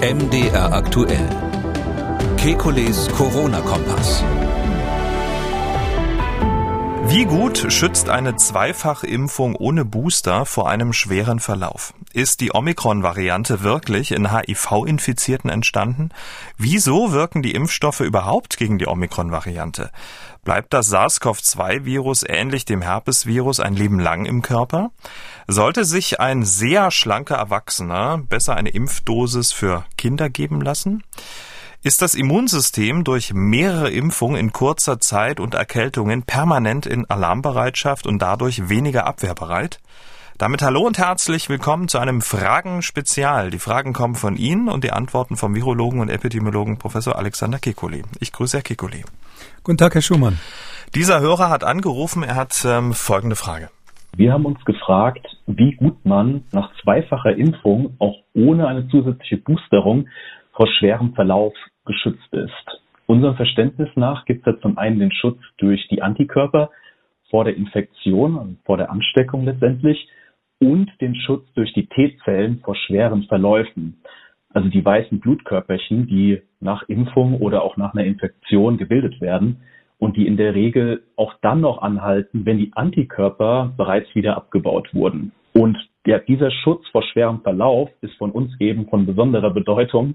MDR aktuell. Kekules Corona-Kompass. Wie gut schützt eine Zweifachimpfung ohne Booster vor einem schweren Verlauf? Ist die Omikron-Variante wirklich in HIV-Infizierten entstanden? Wieso wirken die Impfstoffe überhaupt gegen die Omikron-Variante? Bleibt das SARS-CoV-2-Virus ähnlich dem Herpesvirus ein Leben lang im Körper? Sollte sich ein sehr schlanker Erwachsener besser eine Impfdosis für Kinder geben lassen? Ist das Immunsystem durch mehrere Impfungen in kurzer Zeit und Erkältungen permanent in Alarmbereitschaft und dadurch weniger abwehrbereit? Damit hallo und herzlich willkommen zu einem Fragen-Spezial. Die Fragen kommen von Ihnen und die Antworten vom Virologen und Epidemiologen Professor Alexander Kekulé. Ich grüße Herr Kekulé. Guten Tag, Herr Schumann. Dieser Hörer hat angerufen, er hat ähm, folgende Frage. Wir haben uns gefragt, wie gut man nach zweifacher Impfung auch ohne eine zusätzliche Boosterung vor schwerem Verlauf geschützt ist. Unserem Verständnis nach gibt es ja zum einen den Schutz durch die Antikörper vor der Infektion und vor der Ansteckung letztendlich und den Schutz durch die T-Zellen vor schweren Verläufen also die weißen Blutkörperchen, die nach Impfung oder auch nach einer Infektion gebildet werden und die in der Regel auch dann noch anhalten, wenn die Antikörper bereits wieder abgebaut wurden. Und ja, dieser Schutz vor schwerem Verlauf ist von uns eben von besonderer Bedeutung,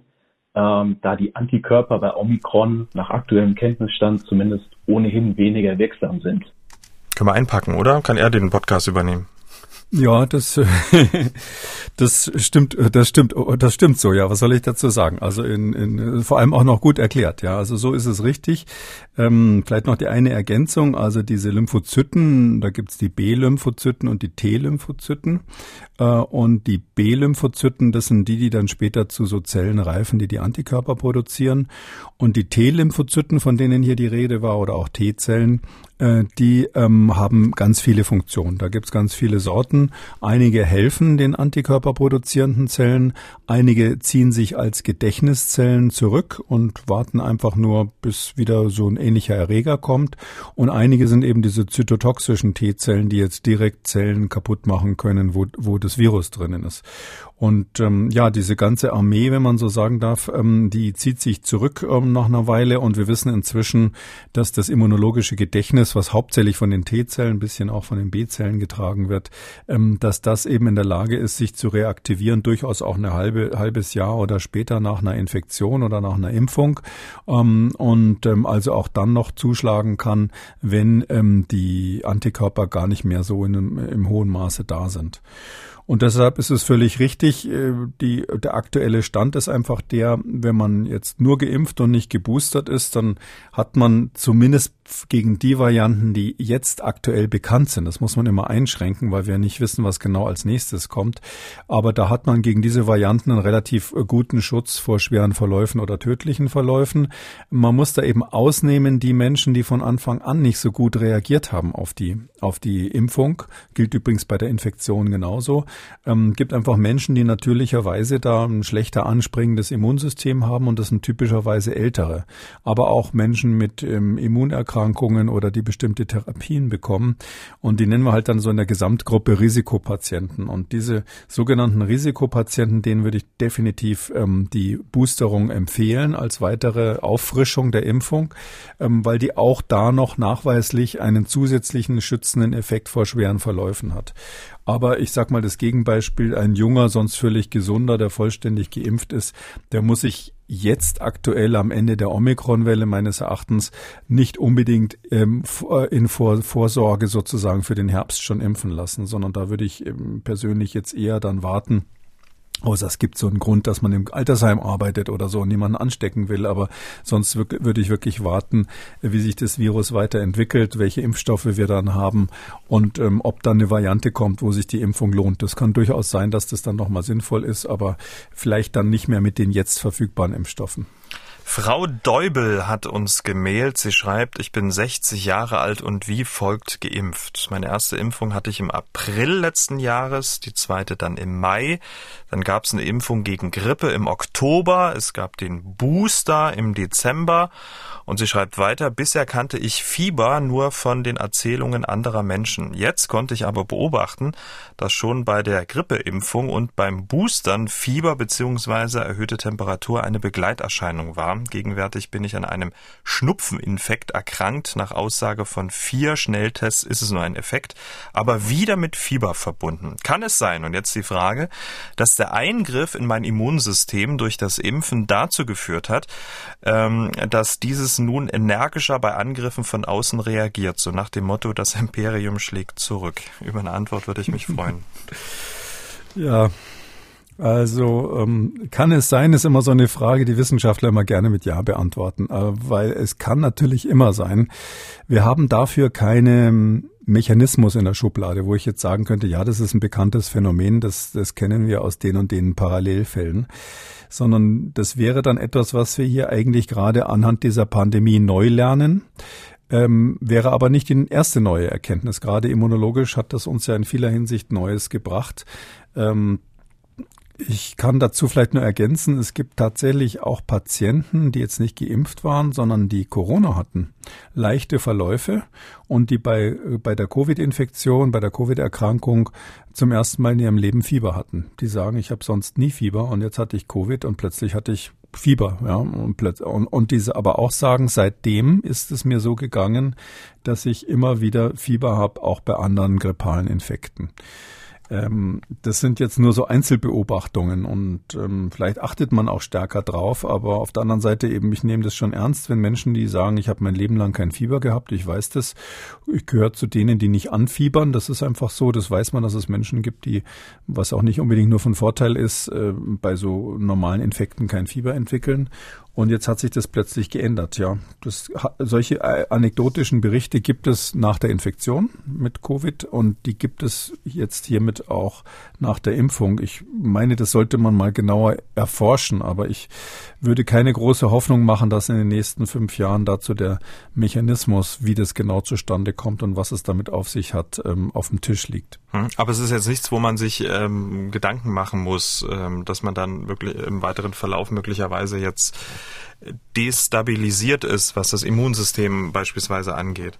ähm, da die Antikörper bei Omikron nach aktuellem Kenntnisstand zumindest ohnehin weniger wirksam sind. Können wir einpacken, oder? Kann er den Podcast übernehmen? Ja, das, das stimmt, das stimmt, das stimmt so, ja. Was soll ich dazu sagen? Also in, in, vor allem auch noch gut erklärt, ja. Also so ist es richtig. Ähm, vielleicht noch die eine Ergänzung, also diese Lymphozyten, da gibt's die B-Lymphozyten und die T-Lymphozyten. Äh, und die B-Lymphozyten, das sind die, die dann später zu so Zellen reifen, die die Antikörper produzieren. Und die T-Lymphozyten, von denen hier die Rede war, oder auch T-Zellen, die ähm, haben ganz viele Funktionen. Da gibt's ganz viele Sorten. Einige helfen den antikörperproduzierenden Zellen, einige ziehen sich als Gedächtniszellen zurück und warten einfach nur, bis wieder so ein ähnlicher Erreger kommt. Und einige sind eben diese zytotoxischen T-Zellen, die jetzt direkt Zellen kaputt machen können, wo, wo das Virus drinnen ist. Und ähm, ja, diese ganze Armee, wenn man so sagen darf, ähm, die zieht sich zurück ähm, nach einer Weile und wir wissen inzwischen, dass das immunologische Gedächtnis, was hauptsächlich von den T-Zellen, ein bisschen auch von den B-Zellen getragen wird, ähm, dass das eben in der Lage ist, sich zu reaktivieren, durchaus auch eine halbe halbes Jahr oder später nach einer Infektion oder nach einer Impfung ähm, und ähm, also auch dann noch zuschlagen kann, wenn ähm, die Antikörper gar nicht mehr so in im hohen Maße da sind. Und deshalb ist es völlig richtig. Äh, die, der aktuelle Stand ist einfach der, wenn man jetzt nur geimpft und nicht geboostert ist, dann hat man zumindest gegen die Varianten, die jetzt aktuell bekannt sind. Das muss man immer einschränken, weil wir nicht wissen, was genau als nächstes kommt. Aber da hat man gegen diese Varianten einen relativ guten Schutz vor schweren Verläufen oder tödlichen Verläufen. Man muss da eben ausnehmen die Menschen, die von Anfang an nicht so gut reagiert haben auf die, auf die Impfung. Gilt übrigens bei der Infektion genauso. Ähm, gibt einfach Menschen, die natürlicherweise da ein schlechter anspringendes Immunsystem haben und das sind typischerweise ältere. Aber auch Menschen mit ähm, Immunerkrankungen oder die bestimmte Therapien bekommen. Und die nennen wir halt dann so in der Gesamtgruppe Risikopatienten. Und diese sogenannten Risikopatienten, denen würde ich definitiv ähm, die Boosterung empfehlen als weitere Auffrischung der Impfung, ähm, weil die auch da noch nachweislich einen zusätzlichen schützenden Effekt vor schweren Verläufen hat. Aber ich sag mal das Gegenbeispiel, ein junger, sonst völlig gesunder, der vollständig geimpft ist, der muss sich jetzt aktuell am Ende der Omikron-Welle meines Erachtens nicht unbedingt ähm, äh, in Vor Vorsorge sozusagen für den Herbst schon impfen lassen, sondern da würde ich ähm, persönlich jetzt eher dann warten, Außer es gibt so einen Grund, dass man im Altersheim arbeitet oder so und niemanden anstecken will. Aber sonst würde ich wirklich warten, wie sich das Virus weiterentwickelt, welche Impfstoffe wir dann haben und ähm, ob dann eine Variante kommt, wo sich die Impfung lohnt. Das kann durchaus sein, dass das dann nochmal sinnvoll ist, aber vielleicht dann nicht mehr mit den jetzt verfügbaren Impfstoffen. Frau Deubel hat uns gemailt. Sie schreibt, ich bin 60 Jahre alt und wie folgt geimpft. Meine erste Impfung hatte ich im April letzten Jahres, die zweite dann im Mai. Dann gab es eine Impfung gegen Grippe im Oktober. Es gab den Booster im Dezember. Und sie schreibt weiter, bisher kannte ich Fieber nur von den Erzählungen anderer Menschen. Jetzt konnte ich aber beobachten, dass schon bei der Grippeimpfung und beim Boostern Fieber bzw. erhöhte Temperatur eine Begleiterscheinung war. Gegenwärtig bin ich an einem Schnupfeninfekt erkrankt. Nach Aussage von vier Schnelltests ist es nur ein Effekt, aber wieder mit Fieber verbunden. Kann es sein, und jetzt die Frage, dass der Eingriff in mein Immunsystem durch das Impfen dazu geführt hat, ähm, dass dieses nun energischer bei Angriffen von außen reagiert, so nach dem Motto, das Imperium schlägt zurück. Über eine Antwort würde ich mich freuen. Ja, also ähm, kann es sein, ist immer so eine Frage, die Wissenschaftler immer gerne mit Ja beantworten, äh, weil es kann natürlich immer sein. Wir haben dafür keine Mechanismus in der Schublade, wo ich jetzt sagen könnte, ja, das ist ein bekanntes Phänomen, das, das kennen wir aus den und den Parallelfällen, sondern das wäre dann etwas, was wir hier eigentlich gerade anhand dieser Pandemie neu lernen. Ähm, wäre aber nicht die erste neue Erkenntnis. Gerade immunologisch hat das uns ja in vieler Hinsicht Neues gebracht. Ähm, ich kann dazu vielleicht nur ergänzen, es gibt tatsächlich auch Patienten, die jetzt nicht geimpft waren, sondern die Corona hatten, leichte Verläufe und die bei, bei der Covid-Infektion, bei der Covid-Erkrankung zum ersten Mal in ihrem Leben Fieber hatten. Die sagen, ich habe sonst nie Fieber und jetzt hatte ich Covid und plötzlich hatte ich Fieber, ja, und, und, und diese aber auch sagen, seitdem ist es mir so gegangen, dass ich immer wieder Fieber habe, auch bei anderen grippalen Infekten. Ähm, das sind jetzt nur so Einzelbeobachtungen und ähm, vielleicht achtet man auch stärker drauf, aber auf der anderen Seite eben, ich nehme das schon ernst, wenn Menschen, die sagen, ich habe mein Leben lang kein Fieber gehabt, ich weiß das, ich gehöre zu denen, die nicht anfiebern, das ist einfach so, das weiß man, dass es Menschen gibt, die, was auch nicht unbedingt nur von Vorteil ist, äh, bei so normalen Infekten kein Fieber entwickeln und jetzt hat sich das plötzlich geändert, ja. Das, solche äh, anekdotischen Berichte gibt es nach der Infektion mit Covid und die gibt es jetzt hiermit auch nach der Impfung. Ich meine, das sollte man mal genauer erforschen, aber ich würde keine große Hoffnung machen, dass in den nächsten fünf Jahren dazu der Mechanismus, wie das genau zustande kommt und was es damit auf sich hat, ähm, auf dem Tisch liegt. Hm, aber es ist jetzt nichts, wo man sich ähm, Gedanken machen muss, ähm, dass man dann wirklich im weiteren Verlauf möglicherweise jetzt destabilisiert ist, was das Immunsystem beispielsweise angeht.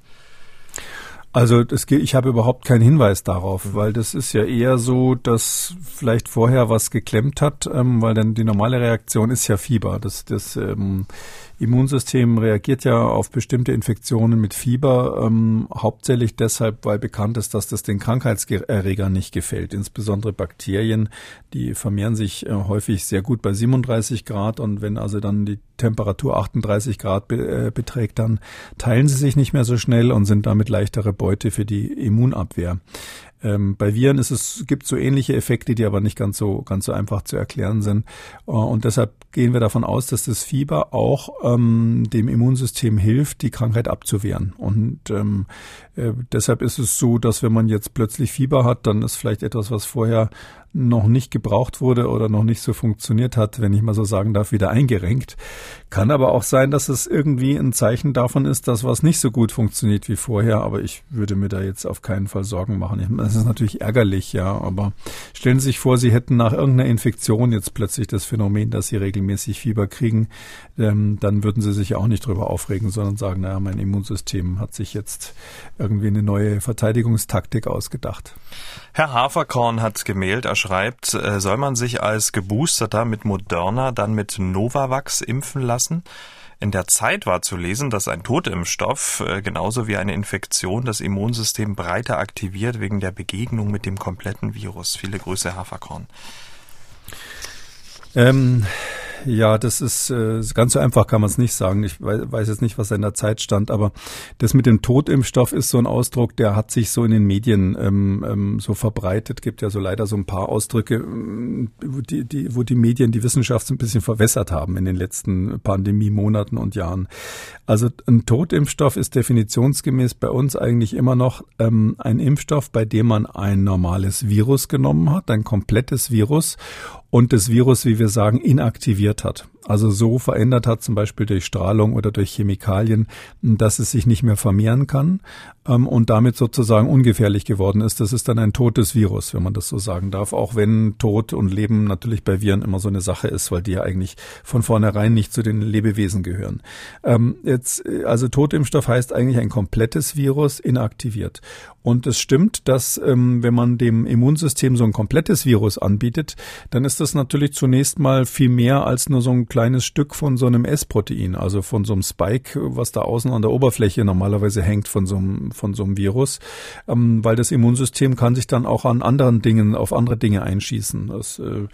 Also das, ich habe überhaupt keinen Hinweis darauf, weil das ist ja eher so, dass vielleicht vorher was geklemmt hat, ähm, weil dann die normale Reaktion ist ja Fieber. Das, das ähm, Immunsystem reagiert ja auf bestimmte Infektionen mit Fieber, ähm, hauptsächlich deshalb, weil bekannt ist, dass das den Krankheitserregern nicht gefällt. Insbesondere Bakterien, die vermehren sich äh, häufig sehr gut bei 37 Grad und wenn also dann die Temperatur 38 Grad be äh, beträgt, dann teilen sie sich nicht mehr so schnell und sind damit leichtere Beute für die Immunabwehr. Ähm, bei Viren ist es, gibt so ähnliche Effekte, die aber nicht ganz so, ganz so einfach zu erklären sind. Äh, und deshalb gehen wir davon aus, dass das Fieber auch ähm, dem Immunsystem hilft, die Krankheit abzuwehren. Und ähm, äh, deshalb ist es so, dass wenn man jetzt plötzlich Fieber hat, dann ist vielleicht etwas, was vorher noch nicht gebraucht wurde oder noch nicht so funktioniert hat, wenn ich mal so sagen darf, wieder eingerenkt. Kann aber auch sein, dass es irgendwie ein Zeichen davon ist, dass was nicht so gut funktioniert wie vorher. Aber ich würde mir da jetzt auf keinen Fall Sorgen machen. Das ist natürlich ärgerlich, ja. Aber stellen Sie sich vor, Sie hätten nach irgendeiner Infektion jetzt plötzlich das Phänomen, dass Sie regelmäßig Fieber kriegen. Ähm, dann würden Sie sich auch nicht drüber aufregen, sondern sagen, naja, mein Immunsystem hat sich jetzt irgendwie eine neue Verteidigungstaktik ausgedacht. Herr Haferkorn hat gemailt, er schreibt, äh, soll man sich als Geboosterter mit Moderna dann mit Novavax impfen lassen? In der Zeit war zu lesen, dass ein Totimpfstoff äh, genauso wie eine Infektion das Immunsystem breiter aktiviert wegen der Begegnung mit dem kompletten Virus. Viele Grüße, Haferkorn. Ähm, ja, das ist äh, ganz so einfach kann man es nicht sagen. Ich weiß, weiß jetzt nicht, was in der Zeit stand, aber das mit dem Totimpfstoff ist so ein Ausdruck, der hat sich so in den Medien ähm, ähm, so verbreitet. Gibt ja so leider so ein paar Ausdrücke, ähm, die, die, wo die Medien die Wissenschaft so ein bisschen verwässert haben in den letzten Pandemie-Monaten und Jahren. Also ein Totimpfstoff ist definitionsgemäß bei uns eigentlich immer noch ähm, ein Impfstoff, bei dem man ein normales Virus genommen hat, ein komplettes Virus und das Virus, wie wir sagen, inaktiviert hat. Also so verändert hat, zum Beispiel durch Strahlung oder durch Chemikalien, dass es sich nicht mehr vermehren kann ähm, und damit sozusagen ungefährlich geworden ist. Das ist dann ein totes Virus, wenn man das so sagen darf, auch wenn Tod und Leben natürlich bei Viren immer so eine Sache ist, weil die ja eigentlich von vornherein nicht zu den Lebewesen gehören. Ähm, jetzt, also Totimpfstoff heißt eigentlich ein komplettes Virus inaktiviert. Und es stimmt, dass ähm, wenn man dem Immunsystem so ein komplettes Virus anbietet, dann ist das natürlich zunächst mal viel mehr als nur so ein kleines Stück von so einem S-Protein, also von so einem Spike, was da außen an der Oberfläche normalerweise hängt von so einem, von so einem Virus, ähm, weil das Immunsystem kann sich dann auch an anderen Dingen, auf andere Dinge einschießen. Das äh,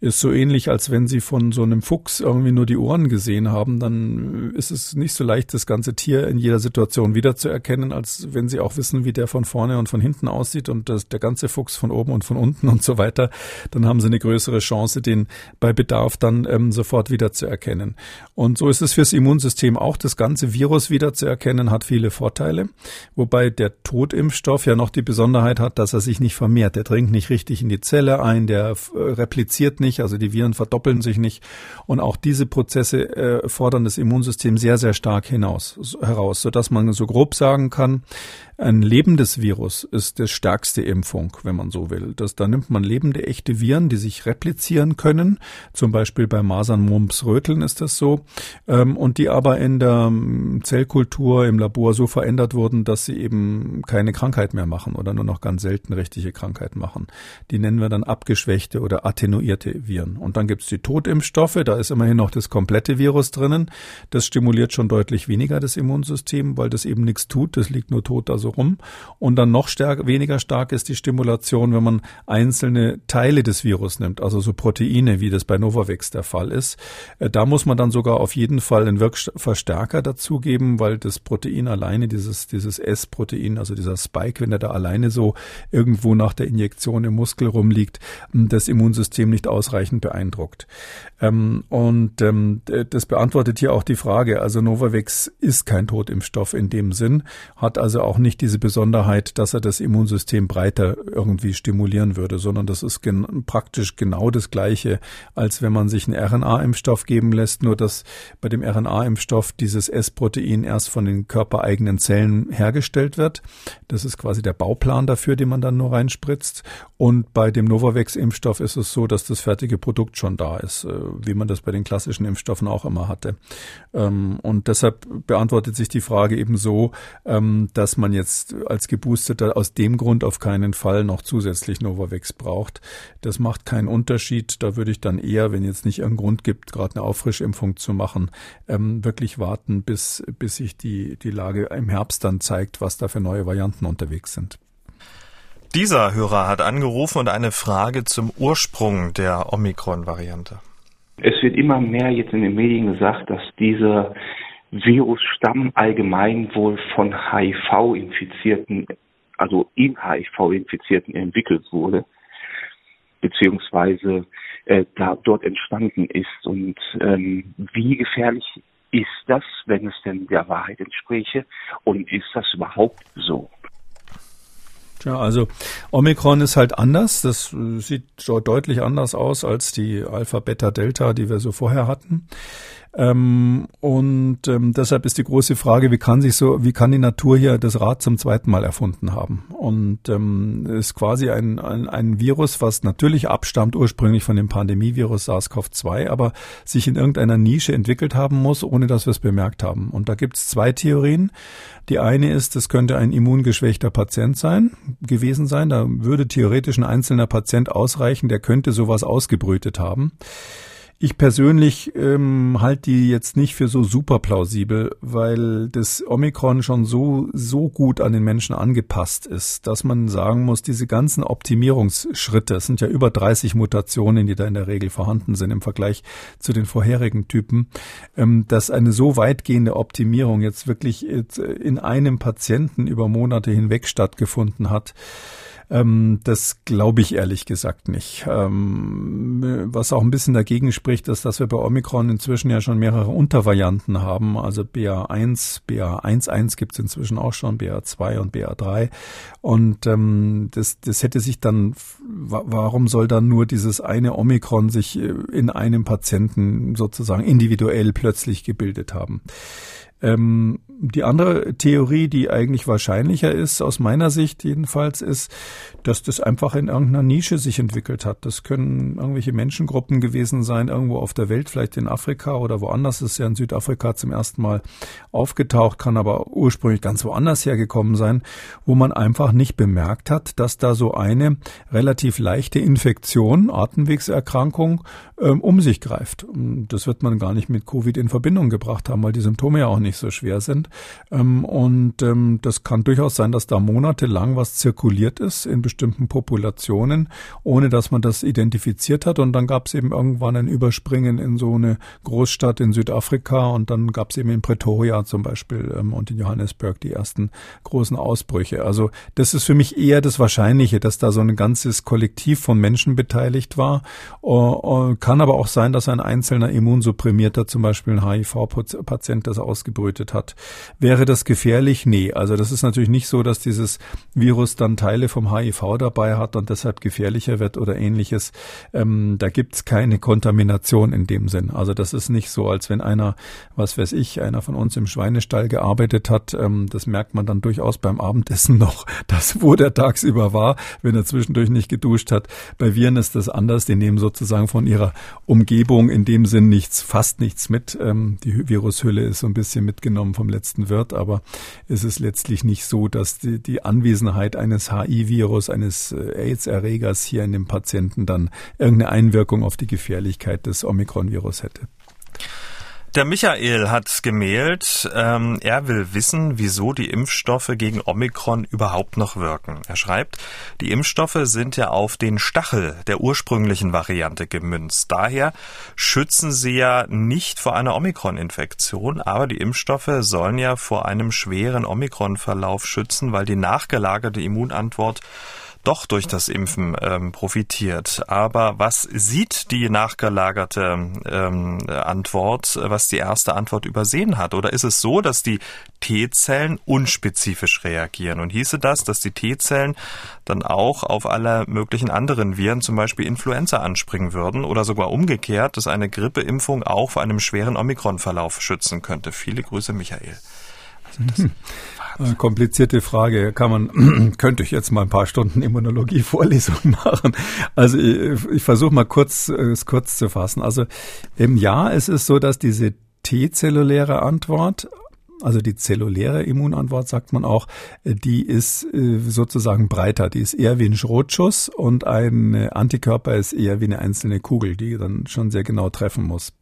ist so ähnlich, als wenn Sie von so einem Fuchs irgendwie nur die Ohren gesehen haben, dann ist es nicht so leicht, das ganze Tier in jeder Situation wiederzuerkennen, als wenn Sie auch wissen, wie der von vorne und von hinten aussieht und das, der ganze Fuchs von oben und von unten und so weiter, dann haben Sie eine größere Chance, den bei Bedarf dann ähm, sofort wiederzuerkennen. Und so ist es fürs Immunsystem auch. Das ganze Virus wiederzuerkennen hat viele Vorteile, wobei der Totimpfstoff ja noch die Besonderheit hat, dass er sich nicht vermehrt. Der dringt nicht richtig in die Zelle ein, der äh, repliziert nicht, also die Viren verdoppeln sich nicht. Und auch diese Prozesse äh, fordern das Immunsystem sehr, sehr stark hinaus, heraus, sodass man so grob sagen kann, ein lebendes Virus ist die stärkste Impfung, wenn man so will. Das, da nimmt man lebende, echte Viren, die sich replizieren können. Zum Beispiel bei Masern, Mumps, Röteln ist das so. Ähm, und die aber in der ähm, Zellkultur im Labor so verändert wurden, dass sie eben keine Krankheit mehr machen oder nur noch ganz selten richtige Krankheit machen. Die nennen wir dann abgeschwächte oder attenuierte Viren. Und dann gibt es die Totimpfstoffe, da ist immerhin noch das komplette Virus drinnen. Das stimuliert schon deutlich weniger das Immunsystem, weil das eben nichts tut. Das liegt nur tot da so rum. Und dann noch stärker, weniger stark ist die Stimulation, wenn man einzelne Teile des Virus nimmt, also so Proteine, wie das bei Novavax der Fall ist. Äh, da muss man dann sogar auf jeden Fall einen Wirkverstärker dazugeben, weil das Protein alleine, dieses, dieses S-Protein, also dieser Spike, wenn er da alleine so irgendwo nach der Injektion im Muskel rumliegt, das Immunsystem nicht ausreichend beeindruckt. Ähm, und ähm, das beantwortet hier auch die Frage. Also Novavax ist kein Totimpfstoff in dem Sinn, hat also auch nicht diese Besonderheit, dass er das Immunsystem breiter irgendwie stimulieren würde, sondern das ist gen praktisch genau das Gleiche, als wenn man sich einen RNA-Impfstoff geben lässt, nur dass bei dem RNA-Impfstoff dieses S-Protein erst von den körpereigenen Zellen hergestellt wird. Das ist quasi der Bauplan dafür, den man dann nur reinspritzt. Und bei dem Novavax-Impfstoff ist es so, dass das fertige Produkt schon da ist, äh, wie man das bei den klassischen Impfstoffen auch immer hatte. Ähm, und deshalb beantwortet sich die Frage eben so, ähm, dass man jetzt als Geboosteter aus dem Grund auf keinen Fall noch zusätzlich Novavax braucht. Das macht keinen Unterschied. Da würde ich dann eher, wenn jetzt nicht irgendein Grund gibt, gerade eine Auffrischimpfung zu machen, ähm, wirklich warten, bis, bis sich die, die Lage im Herbst dann zeigt, was da für neue Varianten unterwegs sind. Dieser Hörer hat angerufen und eine Frage zum Ursprung der Omikron-Variante. Es wird immer mehr jetzt in den Medien gesagt, dass dieser Virusstamm allgemein wohl von HIV-Infizierten, also in HIV-Infizierten entwickelt wurde, beziehungsweise äh, da dort entstanden ist. Und ähm, wie gefährlich ist das, wenn es denn der Wahrheit entspräche? Und ist das überhaupt so? Ja, also Omikron ist halt anders. Das sieht deutlich anders aus als die Alpha, Beta, Delta, die wir so vorher hatten. Ähm, und ähm, deshalb ist die große Frage, wie kann sich so, wie kann die Natur hier das Rad zum zweiten Mal erfunden haben? Und ähm, ist quasi ein, ein, ein Virus, was natürlich abstammt ursprünglich von dem Pandemievirus SARS-CoV-2, aber sich in irgendeiner Nische entwickelt haben muss, ohne dass wir es bemerkt haben. Und da gibt es zwei Theorien. Die eine ist, es könnte ein immungeschwächter Patient sein, gewesen sein. Da würde theoretisch ein einzelner Patient ausreichen, der könnte sowas ausgebrütet haben. Ich persönlich ähm, halte die jetzt nicht für so super plausibel, weil das Omikron schon so, so gut an den Menschen angepasst ist, dass man sagen muss, diese ganzen Optimierungsschritte, es sind ja über 30 Mutationen, die da in der Regel vorhanden sind im Vergleich zu den vorherigen Typen, ähm, dass eine so weitgehende Optimierung jetzt wirklich in einem Patienten über Monate hinweg stattgefunden hat Ähm, das glaube ich ehrlich gesagt nicht. Ähm, was auch ein bisschen dagegen spricht, ist, dass wir bei Omikron inzwischen ja schon mehrere Untervarianten haben. Also BA1, BA11 gibt es inzwischen auch schon, BA2 und BA3. Und ähm, das, das hätte sich dann, warum soll dann nur dieses eine Omikron sich äh, in einem Patienten sozusagen individuell plötzlich gebildet haben? Ähm, die andere Theorie, die eigentlich wahrscheinlicher ist, aus meiner Sicht jedenfalls, ist, dass das einfach in irgendeiner Nische sich entwickelt hat. Das können irgendwelche Menschengruppen gewesen sein, irgendwo auf der Welt, vielleicht in Afrika oder woanders. Das ist ja in Südafrika zum ersten Mal aufgetaucht, kann aber ursprünglich ganz woanders hergekommen sein, wo man einfach nicht bemerkt hat, dass da so eine relativ leichte Infektion, Atemwegserkrankung, ähm, um sich greift. Das wird man gar nicht mit Covid in Verbindung gebracht haben, weil die Symptome ja auch nicht so schwer sind. Ähm, und ähm, das kann durchaus sein, dass da monatelang was zirkuliert ist in bestimmten Populationen, ohne dass man das identifiziert hat. Und dann gab es eben irgendwann ein Überspringen in so eine Großstadt in Südafrika und dann gab es eben in Pretoria zum Beispiel ähm, und in Johannesburg die ersten großen Ausbrüche. Also das ist für mich eher das Wahrscheinliche, dass da so ein ganzes Kollektiv von Menschen beteiligt war. Uh, kann aber auch sein, dass ein einzelner Immunsupprimierter, zum Beispiel ein HIV-Patient, das ausgebrütet hat. Wäre das gefährlich? Nee. Also das ist natürlich nicht so, dass dieses Virus dann Teile vom HIV dabei hat und deshalb gefährlicher wird oder ähnliches. Ähm, da gibt's keine Kontamination in dem Sinn. Also das ist nicht so, als wenn einer, was weiß ich, einer von uns im Schweinestall gearbeitet hat. Ähm, das merkt man dann durchaus beim Abendessen noch, dass wo der tagsüber war, wenn er zwischendurch nicht geduscht hat. Bei Viren ist das anders. Die nehmen sozusagen von ihrer Umgebung in dem Sinn nichts, fast nichts mit. Ähm, die Virushülle ist so ein bisschen mitgenommen vom letzten Wirt, aber es ist letztlich nicht so, dass die, die Anwesenheit eines HI-Virus, eines äh, AIDS-Erregers hier in dem Patienten dann irgendeine Einwirkung auf die Gefährlichkeit des Omikron-Virus hätte. Der Michael hat gemailt, ähm, er will wissen, wieso die Impfstoffe gegen Omikron überhaupt noch wirken. Er schreibt, die Impfstoffe sind ja auf den Stachel der ursprünglichen Variante gemünzt. Daher schützen sie ja nicht vor einer Omikron-Infektion, aber die Impfstoffe sollen ja vor einem schweren Omikron-Verlauf schützen, weil die nachgelagerte Immunantwort doch durch das Impfen ähm, profitiert. Aber was sieht die nachgelagerte ähm, Antwort, was die erste Antwort übersehen hat? Oder ist es so, dass die T-Zellen unspezifisch reagieren? Und hieße das, dass die T-Zellen dann auch auf alle möglichen anderen Viren, zum Beispiel Influenza, anspringen würden? Oder sogar umgekehrt, dass eine Grippeimpfung auch vor einem schweren Omikron-Verlauf schützen könnte? Viele Grüße, Michael. Also äh, komplizierte Frage. Kann man, könnte ich jetzt mal ein paar Stunden Immunologie-Vorlesung machen. Also ich, ich versuche mal kurz, äh, es kurz zu fassen. Also im Jahr ist es so, dass diese T-zelluläre Antwort also die zelluläre Immunantwort sagt man auch, äh, die ist sozusagen breiter, die ist eher wie ein Schrotschuss und ein Antikörper ist eher wie eine einzelne Kugel, die dann schon sehr genau treffen muss.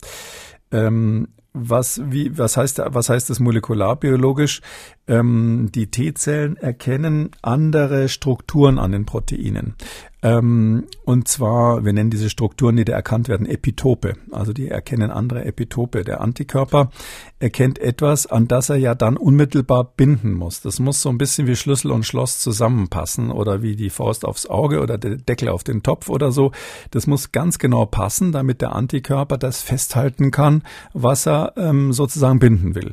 Ähm, was, wie, was heißt, was heißt das molekularbiologisch? Ähm, die T-Zellen erkennen andere Strukturen an den Proteinen. Ähm, und zwar, wir nennen diese Strukturen, die da erkannt werden, Epitope. Also die erkennen andere Epitope. Der Antikörper erkennt etwas, an das er ja dann unmittelbar binden muss. Das muss so ein bisschen wie Schlüssel und Schloss zusammenpassen oder wie die Faust aufs Auge oder der Deckel auf den Topf oder so. Das muss ganz genau passen, damit der Antikörper das festhalten kann, was er ähm, sozusagen binden will.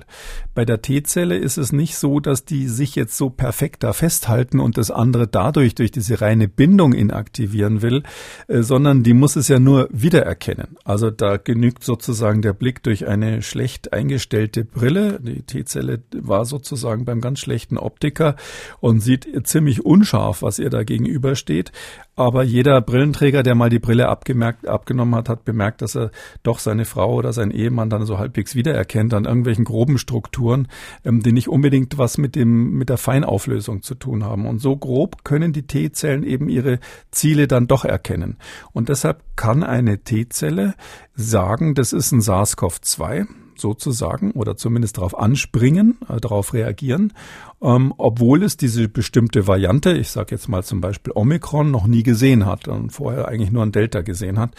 Bei der T-Zelle ist es nicht so, dass die sich jetzt so perfekt da festhalten und das andere dadurch durch diese reine Bindung in aktivieren will, äh, sondern die muss es ja nur wiedererkennen. Also da genügt sozusagen der Blick durch eine schlecht eingestellte Brille. Die T-Zelle war sozusagen beim ganz schlechten Optiker und sieht ziemlich unscharf, was ihr da gegenübersteht. Aber jeder Brillenträger, der mal die Brille abgemerkt, abgenommen hat, hat bemerkt, dass er doch seine Frau oder sein Ehemann dann so halbwegs wiedererkennt an irgendwelchen groben Strukturen, ähm, die nicht unbedingt was mit dem, mit der Feinauflösung zu tun haben. Und so grob können die T-Zellen eben ihre Ziele dann doch erkennen. Und deshalb kann eine T-Zelle sagen, das ist ein SARS-CoV-2 sozusagen oder zumindest darauf anspringen, äh, darauf reagieren, ähm, obwohl es diese bestimmte Variante, ich sage jetzt mal zum Beispiel Omikron, noch nie gesehen hat und vorher eigentlich nur ein Delta gesehen hat,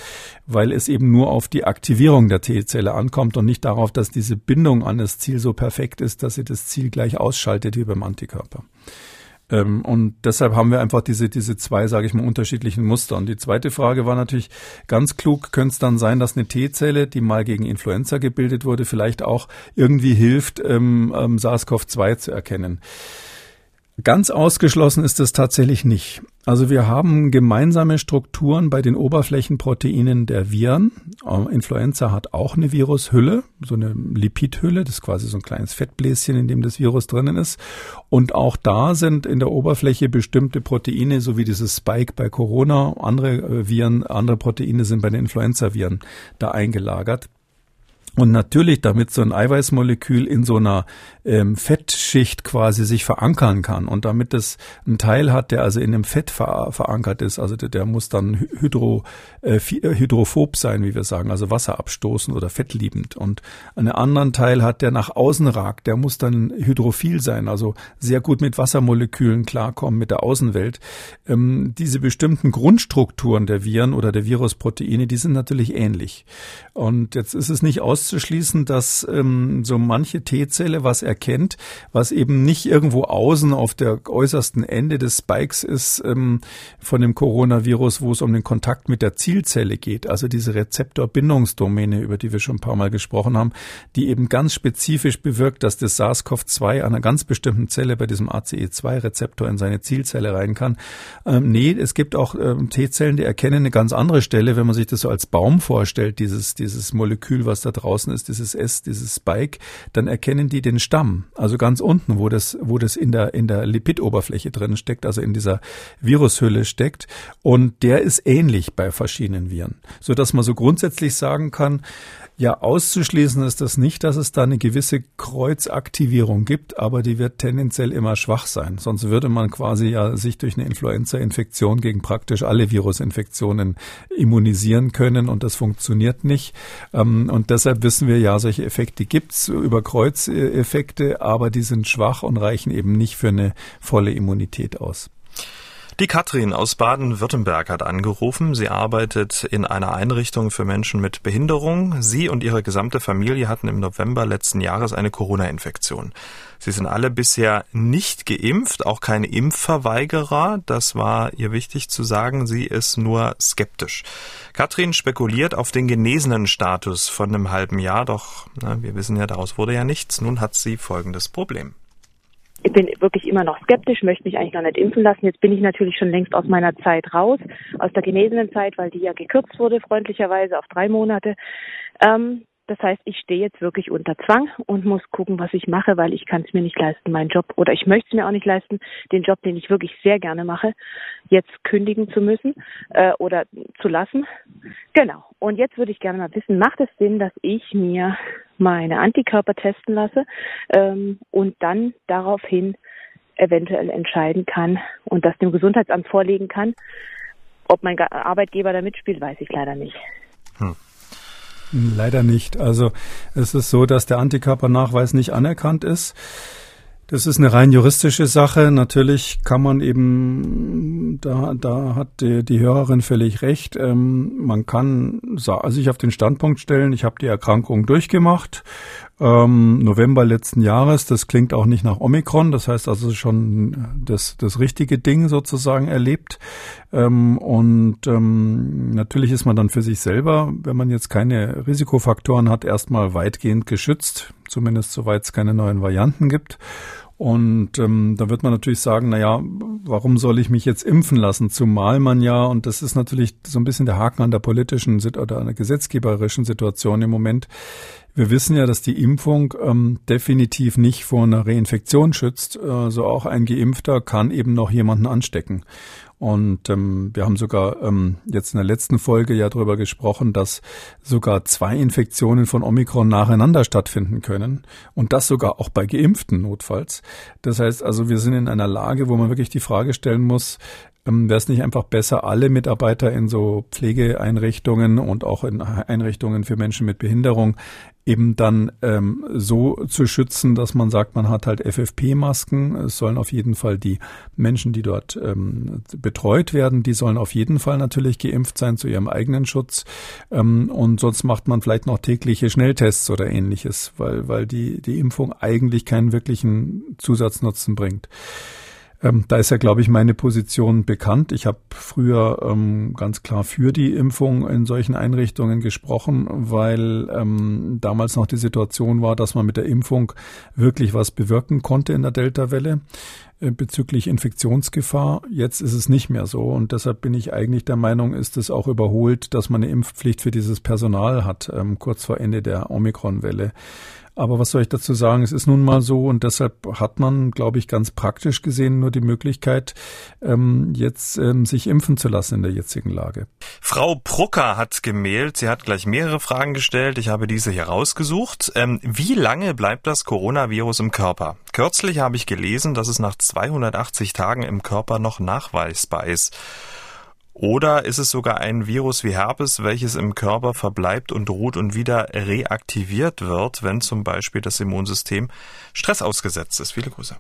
weil es eben nur auf die Aktivierung der T-Zelle ankommt und nicht darauf, dass diese Bindung an das Ziel so perfekt ist, dass sie das Ziel gleich ausschaltet wie beim Antikörper. Ähm, und deshalb haben wir einfach diese, diese zwei, sage ich mal, unterschiedlichen Muster. Und die zweite Frage war natürlich ganz klug, könnte es dann sein, dass eine T-Zelle, die mal gegen Influenza gebildet wurde, vielleicht auch irgendwie hilft, ähm, ähm, SARS-CoV-2 zu erkennen. Ganz ausgeschlossen ist es tatsächlich nicht. Also wir haben gemeinsame Strukturen bei den Oberflächenproteinen der Viren. Äh, Influenza hat auch eine Virushülle, so eine Lipidhülle, das ist quasi so ein kleines Fettbläschen, in dem das Virus drinnen ist. Und auch da sind in der Oberfläche bestimmte Proteine, so wie dieses Spike bei Corona, andere äh, Viren, andere Proteine sind bei den Influenza-Viren da eingelagert. Und natürlich, damit so ein Eiweißmolekül in so einer ähm, Fettschicht quasi sich verankern kann und damit es einen Teil hat, der also in dem Fett ver verankert ist, also der, der muss dann hydro, äh, äh, hydrophob sein, wie wir sagen, also Wasser abstoßen oder fettliebend. Und einen anderen Teil hat, der nach außen ragt, der muss dann hydrophil sein, also sehr gut mit Wassermolekülen klarkommen, mit der Außenwelt. Ähm, diese bestimmten Grundstrukturen der Viren oder der Virusproteine, die sind natürlich ähnlich. Und jetzt ist es nicht auszuschließen, dass ähm, so manche T-Zelle was erkennt, was eben nicht irgendwo außen auf der äußersten Ende des Spikes ist ähm, von dem Coronavirus, wo es um den Kontakt mit der Zielzelle geht, also diese Rezeptorbindungsdomäne, über die wir schon ein paar Mal gesprochen haben, die eben ganz spezifisch bewirkt, dass das SARS-CoV-2 einer ganz bestimmten Zelle bei diesem ACE2-Rezeptor in seine Zielzelle rein kann. Ähm, nee, es gibt auch ähm, T-Zellen, die erkennen eine ganz andere Stelle, wenn man sich das so als Baum vorstellt, dieses, dieses Molekül, was da draußen ist, dieses S, dieses Spike, dann erkennen die den Stamm, also ganz unten, wo das, wo das in der, in der Lipidoberfläche drin steckt, also in dieser Virushülle steckt. Und der ist ähnlich bei verschiedenen Viren, so dass man so grundsätzlich sagen kann, ja, auszuschließen ist das nicht, dass es da eine gewisse Kreuzaktivierung gibt, aber die wird tendenziell immer schwach sein. Sonst würde man quasi ja sich durch eine Influenza-Infektion gegen praktisch alle Virusinfektionen immunisieren können und das funktioniert nicht. Ähm, und deshalb wissen wir ja, solche Effekte gibt's über Kreuzeffekte, aber die sind schwach und reichen eben nicht für eine volle Immunität aus. Die Katrin aus Baden-Württemberg hat angerufen. Sie arbeitet in einer Einrichtung für Menschen mit Behinderung. Sie und ihre gesamte Familie hatten im November letzten Jahres eine Corona-Infektion. Sie sind alle bisher nicht geimpft, auch keine Impfverweigerer. Das war ihr wichtig zu sagen. Sie ist nur skeptisch. Katrin spekuliert auf den genesenen Status von einem halben Jahr, doch na, wir wissen ja, daraus wurde ja nichts. Nun hat sie folgendes Problem ich bin wirklich immer noch skeptisch, möchte mich eigentlich noch nicht impfen lassen. Jetzt bin ich natürlich schon längst aus meiner Zeit raus, aus der genesenen Zeit, weil die ja gekürzt wurde, freundlicherweise auf drei Monate. Ähm, das heißt, ich stehe jetzt wirklich unter Zwang und muss gucken, was ich mache, weil ich kann es mir nicht leisten, meinen Job, oder ich möchte es mir auch nicht leisten, den Job, den ich wirklich sehr gerne mache, jetzt kündigen zu müssen äh, oder zu lassen. Genau. Und jetzt würde ich gerne mal wissen, macht es Sinn, dass ich mir meine Antikörper testen lasse ähm, und dann daraufhin eventuell entscheiden kann und das dem Gesundheitsamt vorlegen kann. Ob mein Arbeitgeber da mitspielt, weiß ich leider nicht. Hm. Leider nicht. Also es ist so, dass der Antikörpernachweis nicht anerkannt ist. Das ist eine rein juristische Sache. Natürlich kann man eben, da, da hat die, die Hörerin völlig recht, ähm, man kann sich auf den Standpunkt stellen, ich habe die Erkrankung durchgemacht, ähm, November letzten Jahres, das klingt auch nicht nach Omikron, das heißt also schon das, das richtige Ding sozusagen erlebt. Ähm, und ähm, natürlich ist man dann für sich selber, wenn man jetzt keine Risikofaktoren hat, erstmal weitgehend geschützt, zumindest soweit es keine neuen Varianten gibt. Und ähm, da wird man natürlich sagen, na ja, warum soll ich mich jetzt impfen lassen? Zumal man ja, und das ist natürlich so ein bisschen der Haken an der politischen oder an der gesetzgeberischen Situation im Moment, wir wissen ja, dass die Impfung ähm, definitiv nicht vor einer Reinfektion schützt. Also auch ein Geimpfter kann eben noch jemanden anstecken. Und ähm, wir haben sogar ähm, jetzt in der letzten Folge ja darüber gesprochen, dass sogar zwei Infektionen von Omikron nacheinander stattfinden können und das sogar auch bei Geimpften notfalls. Das heißt also, wir sind in einer Lage, wo man wirklich die Frage stellen muss, ähm, Wäre es nicht einfach besser, alle Mitarbeiter in so Pflegeeinrichtungen und auch in Einrichtungen für Menschen mit Behinderung eben dann ähm, so zu schützen, dass man sagt, man hat halt FFP-Masken. Es sollen auf jeden Fall die Menschen, die dort ähm, betreut werden, die sollen auf jeden Fall natürlich geimpft sein zu ihrem eigenen Schutz. Ähm, und sonst macht man vielleicht noch tägliche Schnelltests oder ähnliches, weil, weil die, die Impfung eigentlich keinen wirklichen Zusatznutzen bringt. Ähm, da ist ja, glaube ich, meine Position bekannt. Ich habe früher ähm, ganz klar für die Impfung in solchen Einrichtungen gesprochen, weil ähm, damals noch die Situation war, dass man mit der Impfung wirklich was bewirken konnte in der Delta-Welle äh, bezüglich Infektionsgefahr. Jetzt ist es nicht mehr so und deshalb bin ich eigentlich der Meinung, ist es auch überholt, dass man eine Impfpflicht für dieses Personal hat, ähm, kurz vor Ende der Omikron-Welle. Aber was soll ich dazu sagen? Es ist nun mal so und deshalb hat man, glaube ich, ganz praktisch gesehen nur die Möglichkeit, ähm, jetzt ähm, sich impfen zu lassen in der jetzigen Lage. Frau Prucker hat gemailt. Sie hat gleich mehrere Fragen gestellt. Ich habe diese hier rausgesucht. Ähm, wie lange bleibt das Coronavirus im Körper? Kürzlich habe ich gelesen, dass es nach 280 Tagen im Körper noch nachweisbar ist. Oder ist es sogar ein Virus wie Herpes, welches im Körper verbleibt und ruht und wieder reaktiviert wird, wenn zum Beispiel das Immunsystem Stress ausgesetzt ist? Viele Grüße.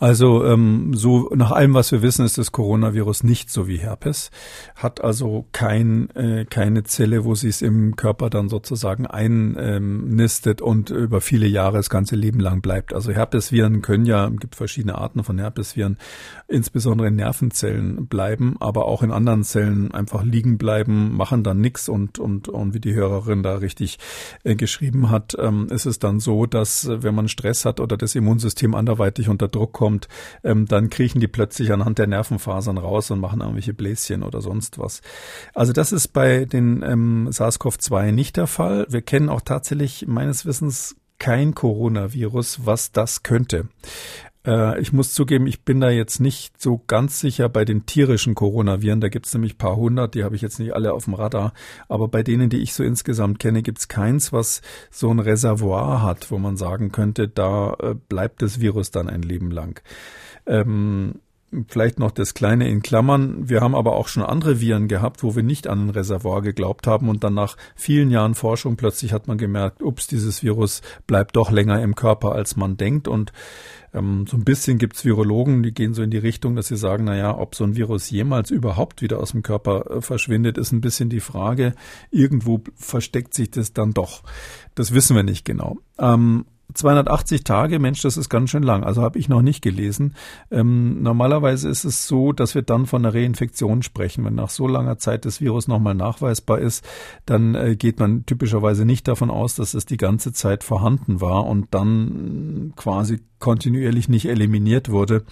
Also ähm, so nach allem, was wir wissen, ist das Coronavirus nicht so wie Herpes, hat also kein, äh, keine Zelle, wo sie es im Körper dann sozusagen einnistet und über viele Jahre das ganze Leben lang bleibt. Also Herpesviren können ja, gibt verschiedene Arten von Herpesviren, insbesondere in Nervenzellen bleiben, aber auch in anderen Zellen einfach liegen bleiben, machen dann nichts und, und, und wie die Hörerin da richtig äh, geschrieben hat, ähm, ist es dann so, dass äh, wenn man Stress hat oder das Immunsystem anderweitig unter Druck kommt, kommt, ähm, dann kriechen die plötzlich anhand der Nervenfasern raus und machen irgendwelche Bläschen oder sonst was. Also das ist bei den ähm, SARS-CoV-2 nicht der Fall. Wir kennen auch tatsächlich meines Wissens kein Coronavirus, was das könnte. Äh, ich muss zugeben, ich bin da jetzt nicht so ganz sicher bei den tierischen Coronaviren. Da gibt es nämlich paar hundert, die habe ich jetzt nicht alle auf dem Radar. Aber bei denen, die ich so insgesamt kenne, gibt es keins, was so ein Reservoir hat, wo man sagen könnte, da äh, bleibt das Virus dann ein Leben lang. Ähm, Vielleicht noch das Kleine in Klammern. Wir haben aber auch schon andere Viren gehabt, wo wir nicht an ein Reservoir geglaubt haben und dann nach vielen Jahren Forschung plötzlich hat man gemerkt, ups, dieses Virus bleibt doch länger im Körper, als man denkt und ähm, so ein bisschen gibt's Virologen, die gehen so in die Richtung, dass sie sagen, na ja, ob so ein Virus jemals überhaupt wieder aus dem Körper äh, verschwindet, ist ein bisschen die Frage. Irgendwo versteckt sich das dann doch. Das wissen wir nicht genau. Ähm, 280 Tage, Mensch, das ist ganz schön lang. Also habe ich noch nicht gelesen. Ähm, normalerweise ist es so, dass wir dann von einer Reinfektion sprechen. Wenn nach so langer Zeit das Virus nochmal nachweisbar ist, dann äh, geht man typischerweise nicht davon aus, dass es die ganze Zeit vorhanden war und dann quasi kontinuierlich nicht eliminiert wurde.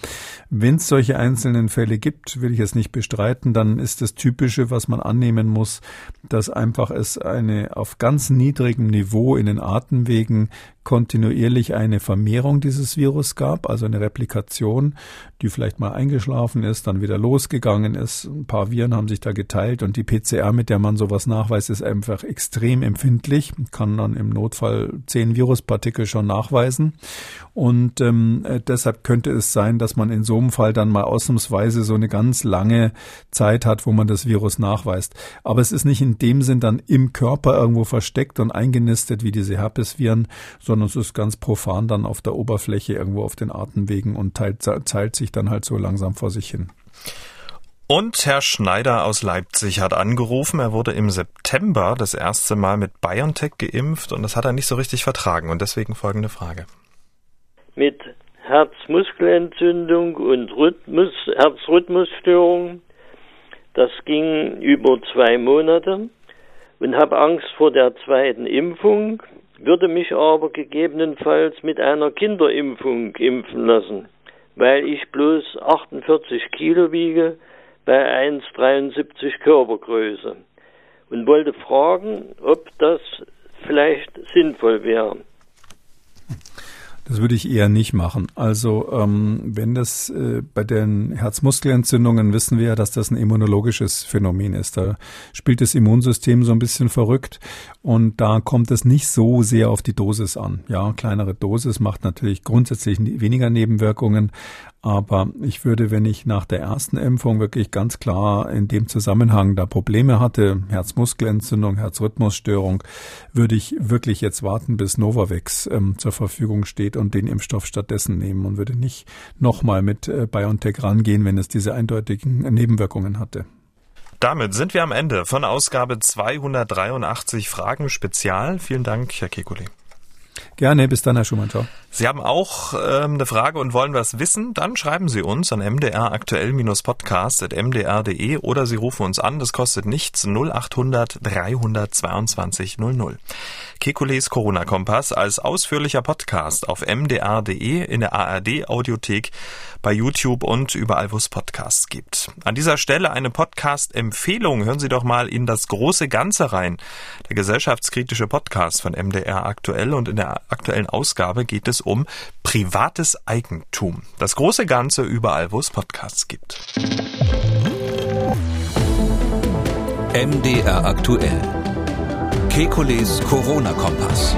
Wenn es solche einzelnen Fälle gibt, will ich es nicht bestreiten, dann ist das Typische, was man annehmen muss, dass einfach es eine auf ganz niedrigem Niveau in den Atemwegen kontinuierlich eine Vermehrung dieses Virus gab, also eine Replikation, die vielleicht mal eingeschlafen ist, dann wieder losgegangen ist. Ein paar Viren haben sich da geteilt und die PCR, mit der man sowas nachweist, ist einfach extrem empfindlich, kann dann im Notfall zehn Viruspartikel schon nachweisen. Und ähm, äh, deshalb könnte es sein, dass man in so einem Fall dann mal ausnahmsweise so eine ganz lange Zeit hat, wo man das Virus nachweist. Aber es ist nicht in dem Sinn dann im Körper irgendwo versteckt und eingenistet wie diese Herpesviren, sondern es ist ganz profan dann auf der Oberfläche irgendwo auf den Atemwegen und teilt, teilt sich dann halt so langsam vor sich hin. Und Herr Schneider aus Leipzig hat angerufen. Er wurde im September das erste Mal mit BioNTech geimpft und das hat er nicht so richtig vertragen. Und deswegen folgende Frage mit Herzmuskelentzündung und Rhythmus, Herzrhythmusstörung. Das ging über zwei Monate und habe Angst vor der zweiten Impfung, würde mich aber gegebenenfalls mit einer Kinderimpfung impfen lassen, weil ich bloß 48 Kilo wiege bei 1,73 Körpergröße und wollte fragen, ob das vielleicht sinnvoll wäre. Das würde ich eher nicht machen. Also ähm, wenn das äh, bei den Herzmuskelentzündungen wissen wir ja, dass das ein immunologisches Phänomen ist. Da spielt das Immunsystem so ein bisschen verrückt und da kommt es nicht so sehr auf die Dosis an. Ja, kleinere Dosis macht natürlich grundsätzlich weniger Nebenwirkungen, aber ich würde, wenn ich nach der ersten Impfung wirklich ganz klar in dem Zusammenhang da Probleme hatte, Herzmuskelentzündung, Herzrhythmusstörung, würde ich wirklich jetzt warten, bis Novavax ähm, zur Verfügung steht und den Impfstoff stattdessen nehmen und würde nicht nochmal mit äh, BioNTech rangehen, wenn es diese eindeutigen Nebenwirkungen hatte. Damit sind wir am Ende von Ausgabe 283 Fragen Spezial. Vielen Dank, Herr Kekulé. Gerne, bis dann, Herr Schumann. Ciao. Sie haben auch ähm, eine Frage und wollen was wissen? Dann schreiben Sie uns an mdraktuell-podcast.mdr.de oder Sie rufen uns an. Das kostet nichts. 0800 322 00. Kekules Corona-Kompass als ausführlicher Podcast auf mdr.de, in der ARD-Audiothek, bei YouTube und überall, wo es Podcasts gibt. An dieser Stelle eine Podcast-Empfehlung. Hören Sie doch mal in das große Ganze rein. Der gesellschaftskritische Podcast von MDR aktuell und in der aktuellen Ausgabe geht es um privates Eigentum. Das große Ganze überall, wo es Podcasts gibt. MDR aktuell. Kekules Corona-Kompass.